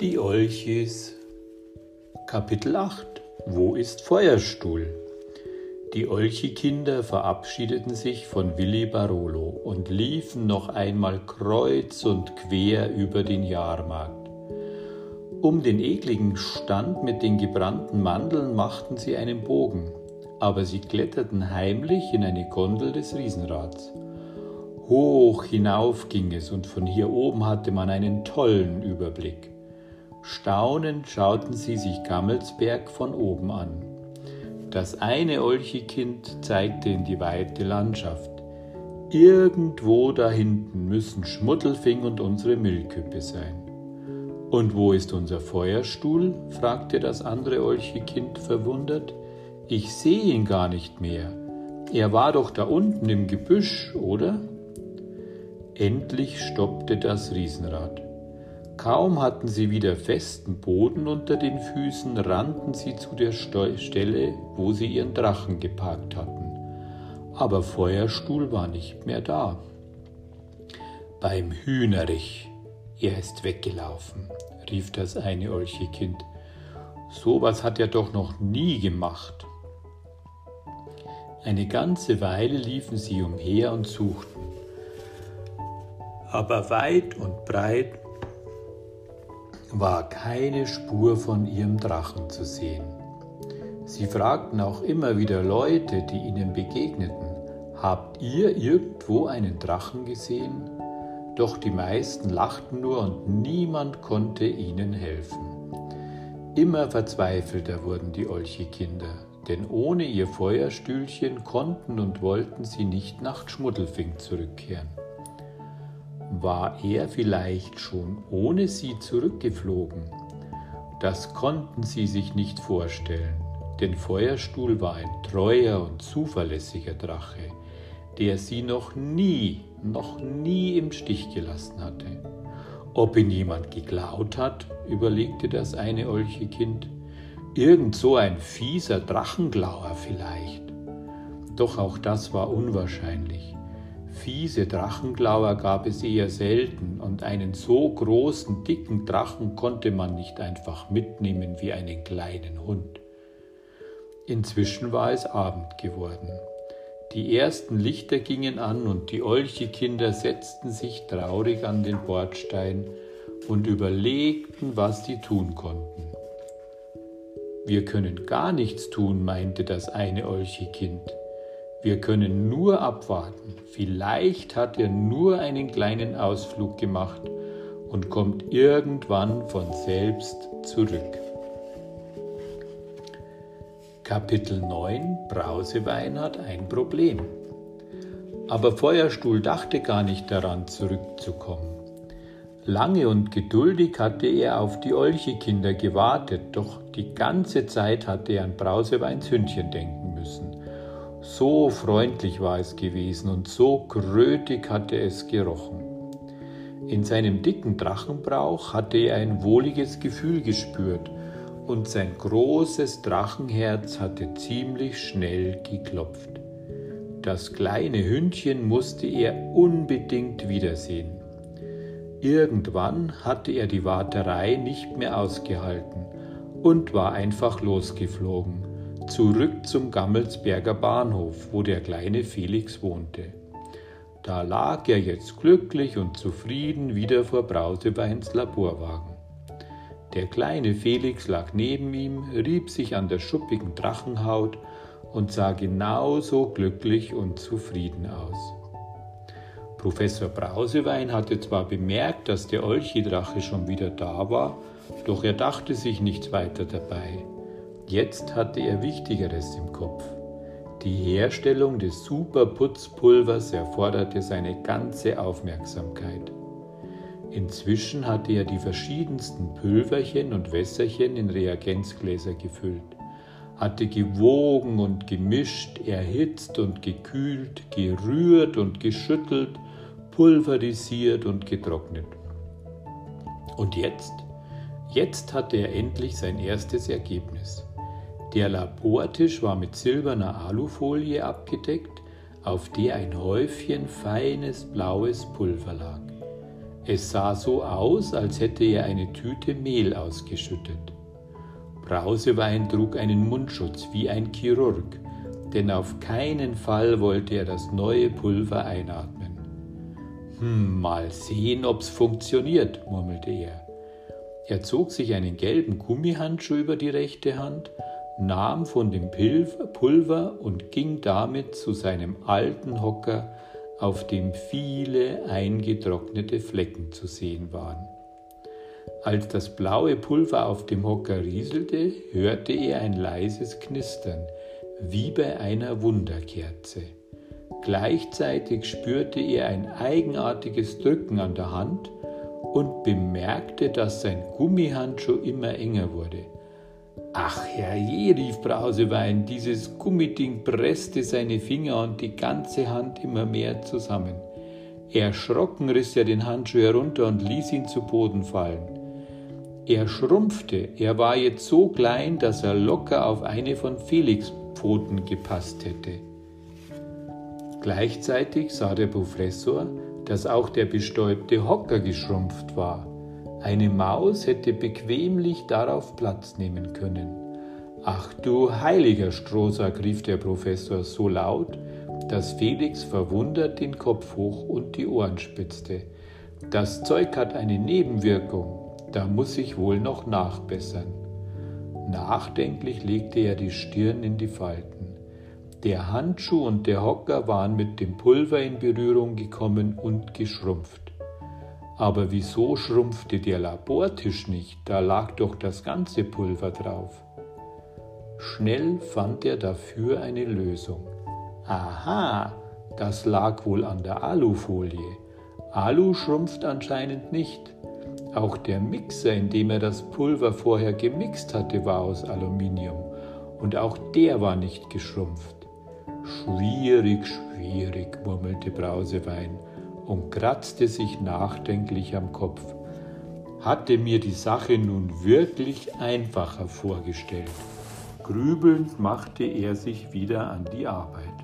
Die Olchis Kapitel 8 Wo ist Feuerstuhl? Die Olchi-Kinder verabschiedeten sich von Willi Barolo und liefen noch einmal kreuz und quer über den Jahrmarkt. Um den ekligen Stand mit den gebrannten Mandeln machten sie einen Bogen, aber sie kletterten heimlich in eine Gondel des Riesenrads. Hoch hinauf ging es und von hier oben hatte man einen tollen Überblick. Staunend schauten sie sich Gammelsberg von oben an. Das eine Olchekind zeigte in die weite Landschaft. Irgendwo da hinten müssen Schmuddelfing und unsere Müllküppe sein. Und wo ist unser Feuerstuhl? fragte das andere Olchekind verwundert. Ich sehe ihn gar nicht mehr. Er war doch da unten im Gebüsch, oder? Endlich stoppte das Riesenrad. Kaum hatten sie wieder festen Boden unter den Füßen, rannten sie zu der Stelle, wo sie ihren Drachen geparkt hatten. Aber Feuerstuhl war nicht mehr da. Beim Hühnerich, er ist weggelaufen, rief das eine Olchekind. So was hat er doch noch nie gemacht. Eine ganze Weile liefen sie umher und suchten. Aber weit und breit war keine Spur von ihrem Drachen zu sehen. Sie fragten auch immer wieder Leute, die ihnen begegneten, habt ihr irgendwo einen Drachen gesehen? Doch die meisten lachten nur und niemand konnte ihnen helfen. Immer verzweifelter wurden die Olche-Kinder, denn ohne ihr Feuerstühlchen konnten und wollten sie nicht nach Schmuddelfing zurückkehren. War er vielleicht schon ohne sie zurückgeflogen? Das konnten sie sich nicht vorstellen, denn Feuerstuhl war ein treuer und zuverlässiger Drache, der sie noch nie, noch nie im Stich gelassen hatte. Ob ihn jemand geklaut hat, überlegte das eine Olchekind. Irgend so ein fieser Drachenglauer vielleicht. Doch auch das war unwahrscheinlich. Fiese Drachenglauer gab es eher selten und einen so großen, dicken Drachen konnte man nicht einfach mitnehmen wie einen kleinen Hund. Inzwischen war es Abend geworden. Die ersten Lichter gingen an und die Olchekinder setzten sich traurig an den Bordstein und überlegten, was sie tun konnten. Wir können gar nichts tun, meinte das eine Olchekind. Wir können nur abwarten. Vielleicht hat er nur einen kleinen Ausflug gemacht und kommt irgendwann von selbst zurück. Kapitel 9 Brausewein hat ein Problem. Aber Feuerstuhl dachte gar nicht daran, zurückzukommen. Lange und geduldig hatte er auf die Olchekinder gewartet, doch die ganze Zeit hatte er an Brauseweins Hündchen denken müssen. So freundlich war es gewesen und so krötig hatte es gerochen. In seinem dicken Drachenbrauch hatte er ein wohliges Gefühl gespürt und sein großes Drachenherz hatte ziemlich schnell geklopft. Das kleine Hündchen musste er unbedingt wiedersehen. Irgendwann hatte er die Warterei nicht mehr ausgehalten und war einfach losgeflogen zurück zum Gammelsberger Bahnhof, wo der kleine Felix wohnte. Da lag er jetzt glücklich und zufrieden wieder vor Brauseweins Laborwagen. Der kleine Felix lag neben ihm, rieb sich an der schuppigen Drachenhaut und sah genauso glücklich und zufrieden aus. Professor Brausewein hatte zwar bemerkt, dass der Olchidrache schon wieder da war, doch er dachte sich nichts weiter dabei. Jetzt hatte er Wichtigeres im Kopf. Die Herstellung des Superputzpulvers erforderte seine ganze Aufmerksamkeit. Inzwischen hatte er die verschiedensten Pülverchen und Wässerchen in Reagenzgläser gefüllt, hatte gewogen und gemischt, erhitzt und gekühlt, gerührt und geschüttelt, pulverisiert und getrocknet. Und jetzt? Jetzt hatte er endlich sein erstes Ergebnis. Der Labortisch war mit silberner Alufolie abgedeckt, auf der ein Häufchen feines blaues Pulver lag. Es sah so aus, als hätte er eine Tüte Mehl ausgeschüttet. Brausewein trug einen Mundschutz wie ein Chirurg, denn auf keinen Fall wollte er das neue Pulver einatmen. Hm, mal sehen, ob's funktioniert, murmelte er. Er zog sich einen gelben Gummihandschuh über die rechte Hand, nahm von dem Pulver und ging damit zu seinem alten Hocker, auf dem viele eingetrocknete Flecken zu sehen waren. Als das blaue Pulver auf dem Hocker rieselte, hörte er ein leises Knistern, wie bei einer Wunderkerze. Gleichzeitig spürte er ein eigenartiges Drücken an der Hand und bemerkte, dass sein Gummihandschuh immer enger wurde. Ach herrje, rief Brausewein, dieses Gummiding presste seine Finger und die ganze Hand immer mehr zusammen. Erschrocken riss er den Handschuh herunter und ließ ihn zu Boden fallen. Er schrumpfte, er war jetzt so klein, dass er locker auf eine von Felix Pfoten gepasst hätte. Gleichzeitig sah der Professor, dass auch der bestäubte Hocker geschrumpft war. Eine Maus hätte bequemlich darauf Platz nehmen können. Ach du heiliger Strohsack, rief der Professor so laut, dass Felix verwundert den Kopf hoch und die Ohren spitzte. Das Zeug hat eine Nebenwirkung da muss ich wohl noch nachbessern. Nachdenklich legte er die Stirn in die Falten. Der Handschuh und der Hocker waren mit dem Pulver in Berührung gekommen und geschrumpft. Aber wieso schrumpfte der Labortisch nicht? Da lag doch das ganze Pulver drauf. Schnell fand er dafür eine Lösung. Aha, das lag wohl an der Alufolie. Alu schrumpft anscheinend nicht. Auch der Mixer, in dem er das Pulver vorher gemixt hatte, war aus Aluminium und auch der war nicht geschrumpft. Schwierig, schwierig, murmelte Brausewein und kratzte sich nachdenklich am Kopf. Hatte mir die Sache nun wirklich einfacher vorgestellt. Grübelnd machte er sich wieder an die Arbeit.